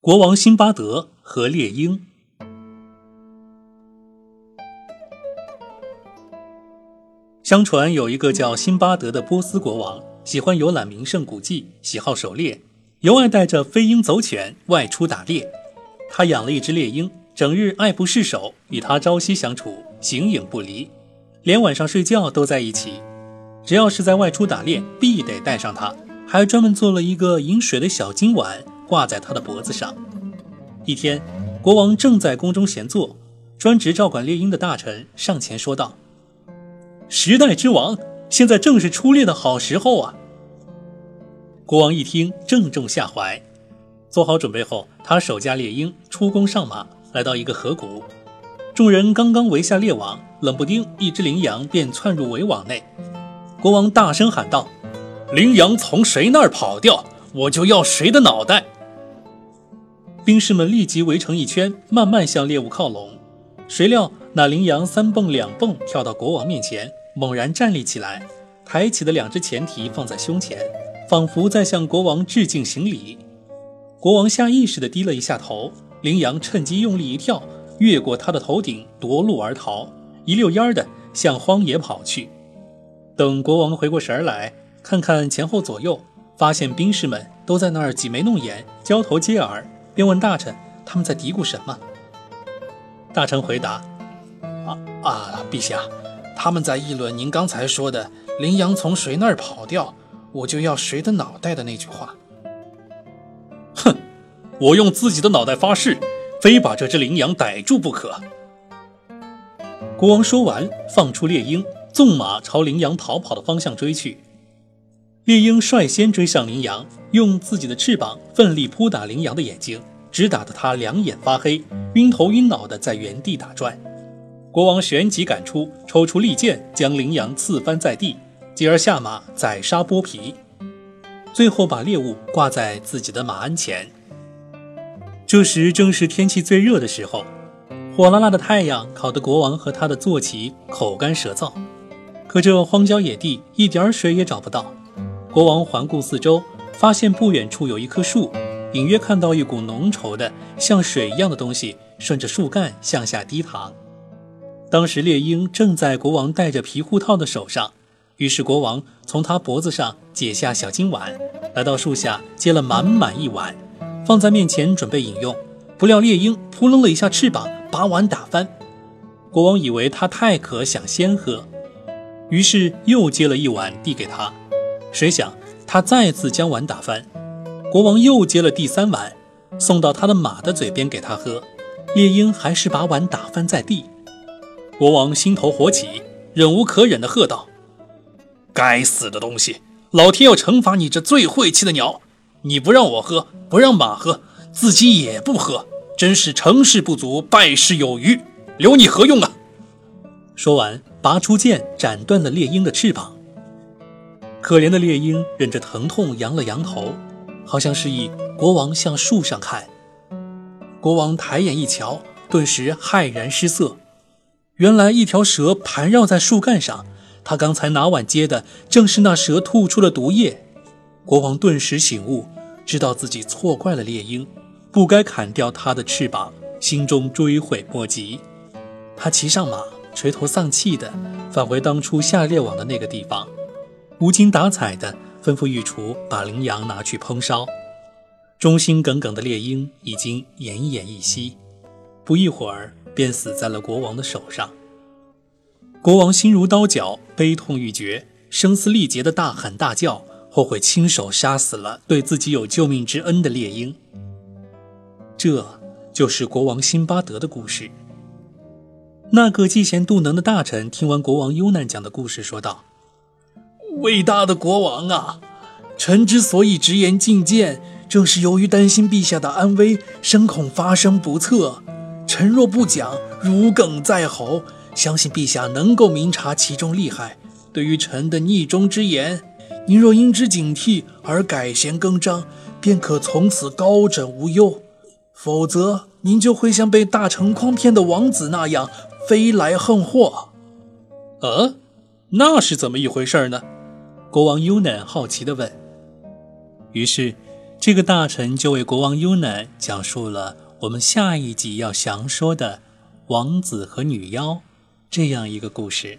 国王辛巴德和猎鹰。相传有一个叫辛巴德的波斯国王，喜欢游览名胜古迹，喜好狩猎，尤爱带着飞鹰走犬外出打猎。他养了一只猎鹰，整日爱不释手，与它朝夕相处，形影不离，连晚上睡觉都在一起。只要是在外出打猎，必得带上它，还专门做了一个饮水的小金碗，挂在他的脖子上。一天，国王正在宫中闲坐，专职照管猎鹰的大臣上前说道。时代之王，现在正是出猎的好时候啊！国王一听，正中下怀。做好准备后，他手驾猎鹰出宫上马，来到一个河谷。众人刚刚围下猎网，冷不丁，一只羚羊便窜入围网内。国王大声喊道：“羚羊从谁那儿跑掉，我就要谁的脑袋！”兵士们立即围成一圈，慢慢向猎物靠拢。谁料那羚羊三蹦两蹦跳到国王面前。猛然站立起来，抬起的两只前蹄放在胸前，仿佛在向国王致敬行礼。国王下意识地低了一下头，羚羊趁机用力一跳，越过他的头顶夺路而逃，一溜烟儿的向荒野跑去。等国王回过神来，看看前后左右，发现兵士们都在那儿挤眉弄眼、交头接耳，便问大臣他们在嘀咕什么。大臣回答：“啊啊，陛下。”他们在议论您刚才说的“羚羊从谁那儿跑掉，我就要谁的脑袋”的那句话。哼，我用自己的脑袋发誓，非把这只羚羊逮住不可。国王说完，放出猎鹰，纵马朝羚羊逃跑的方向追去。猎鹰率先追上羚羊，用自己的翅膀奋力扑打羚羊的眼睛，直打得它两眼发黑，晕头晕脑的在原地打转。国王旋即赶出，抽出利剑，将羚羊刺翻在地，继而下马宰杀剥皮，最后把猎物挂在自己的马鞍前。这时正是天气最热的时候，火辣辣的太阳烤得国王和他的坐骑口干舌燥。可这荒郊野地一点水也找不到。国王环顾四周，发现不远处有一棵树，隐约看到一股浓稠的像水一样的东西顺着树干向下滴淌。当时猎鹰正在国王戴着皮护套的手上，于是国王从他脖子上解下小金碗，来到树下接了满满一碗，放在面前准备饮用。不料猎鹰扑棱了一下翅膀，把碗打翻。国王以为他太渴，想先喝，于是又接了一碗递给他。谁想他再次将碗打翻，国王又接了第三碗，送到他的马的嘴边给他喝，猎鹰还是把碗打翻在地。国王心头火起，忍无可忍地喝道：“该死的东西！老天要惩罚你这最晦气的鸟！你不让我喝，不让马喝，自己也不喝，真是成事不足，败事有余，留你何用啊！”说完，拔出剑，斩断了猎鹰的翅膀。可怜的猎鹰忍着疼痛，扬了扬头，好像示意国王向树上看。国王抬眼一瞧，顿时骇然失色。原来一条蛇盘绕在树干上，他刚才拿碗接的正是那蛇吐出的毒液。国王顿时醒悟，知道自己错怪了猎鹰，不该砍掉它的翅膀，心中追悔莫及。他骑上马，垂头丧气地返回当初下猎网的那个地方，无精打采地吩咐御厨把羚羊拿去烹烧。忠心耿耿的猎鹰已经奄奄一息，不一会儿。便死在了国王的手上。国王心如刀绞，悲痛欲绝，声嘶力竭的大喊大叫，后悔亲手杀死了对自己有救命之恩的猎鹰。这就是国王辛巴德的故事。那个嫉贤妒能的大臣听完国王忧难讲的故事，说道：“伟大的国王啊，臣之所以直言进谏，正是由于担心陛下的安危，深恐发生不测。”臣若不讲，如鲠在喉。相信陛下能够明察其中利害。对于臣的逆忠之言，您若因之警惕而改弦更张，便可从此高枕无忧；否则，您就会像被大成诓骗的王子那样飞来横祸。呃，那是怎么一回事呢？国王尤南好奇地问。于是，这个大臣就为国王优南讲述了我们下一集要详说的王子和女妖这样一个故事。